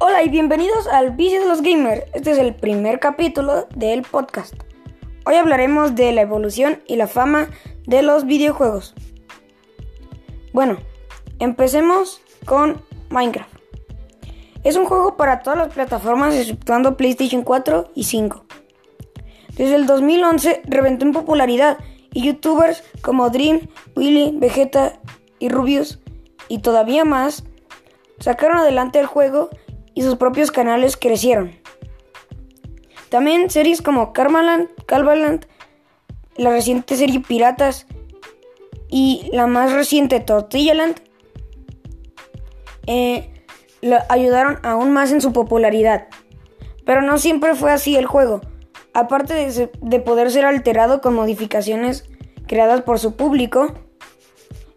Hola y bienvenidos al Vicio de los Gamers. Este es el primer capítulo del podcast. Hoy hablaremos de la evolución y la fama de los videojuegos. Bueno, empecemos con Minecraft. Es un juego para todas las plataformas exceptuando PlayStation 4 y 5. Desde el 2011 reventó en popularidad y youtubers como Dream, Willy, Vegeta y Rubius y todavía más sacaron adelante el juego y sus propios canales crecieron. También series como Karmaland, Calvaland, la reciente serie Piratas y la más reciente Tortillaland eh, ayudaron aún más en su popularidad. Pero no siempre fue así el juego. Aparte de poder ser alterado con modificaciones creadas por su público,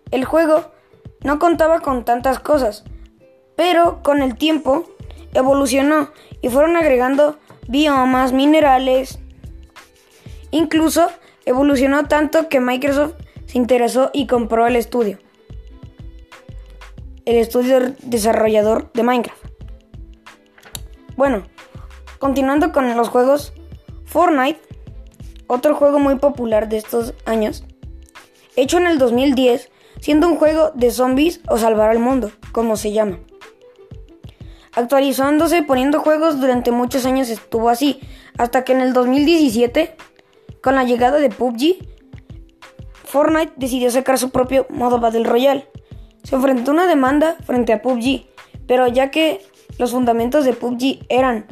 el juego no contaba con tantas cosas, pero con el tiempo evolucionó y fueron agregando biomas, minerales. Incluso evolucionó tanto que Microsoft se interesó y compró el estudio. El estudio desarrollador de Minecraft. Bueno, continuando con los juegos, Fortnite, otro juego muy popular de estos años, hecho en el 2010, siendo un juego de zombies o salvar al mundo, como se llama actualizándose, poniendo juegos durante muchos años estuvo así, hasta que en el 2017, con la llegada de PUBG, Fortnite decidió sacar su propio modo Battle Royale. Se enfrentó a una demanda frente a PUBG, pero ya que los fundamentos de PUBG eran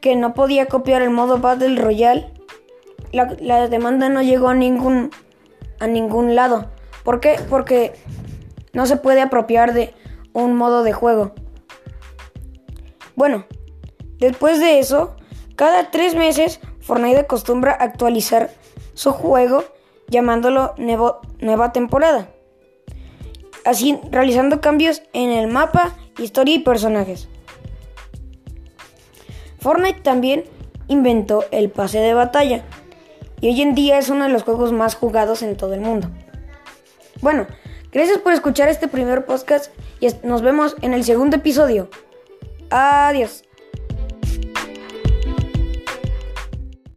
que no podía copiar el modo Battle Royale, la, la demanda no llegó a ningún, a ningún lado. ¿Por qué? Porque no se puede apropiar de un modo de juego. Bueno, después de eso, cada tres meses Fortnite acostumbra actualizar su juego llamándolo nueva temporada. Así realizando cambios en el mapa, historia y personajes. Fortnite también inventó el pase de batalla y hoy en día es uno de los juegos más jugados en todo el mundo. Bueno, gracias por escuchar este primer podcast y nos vemos en el segundo episodio. Adiós.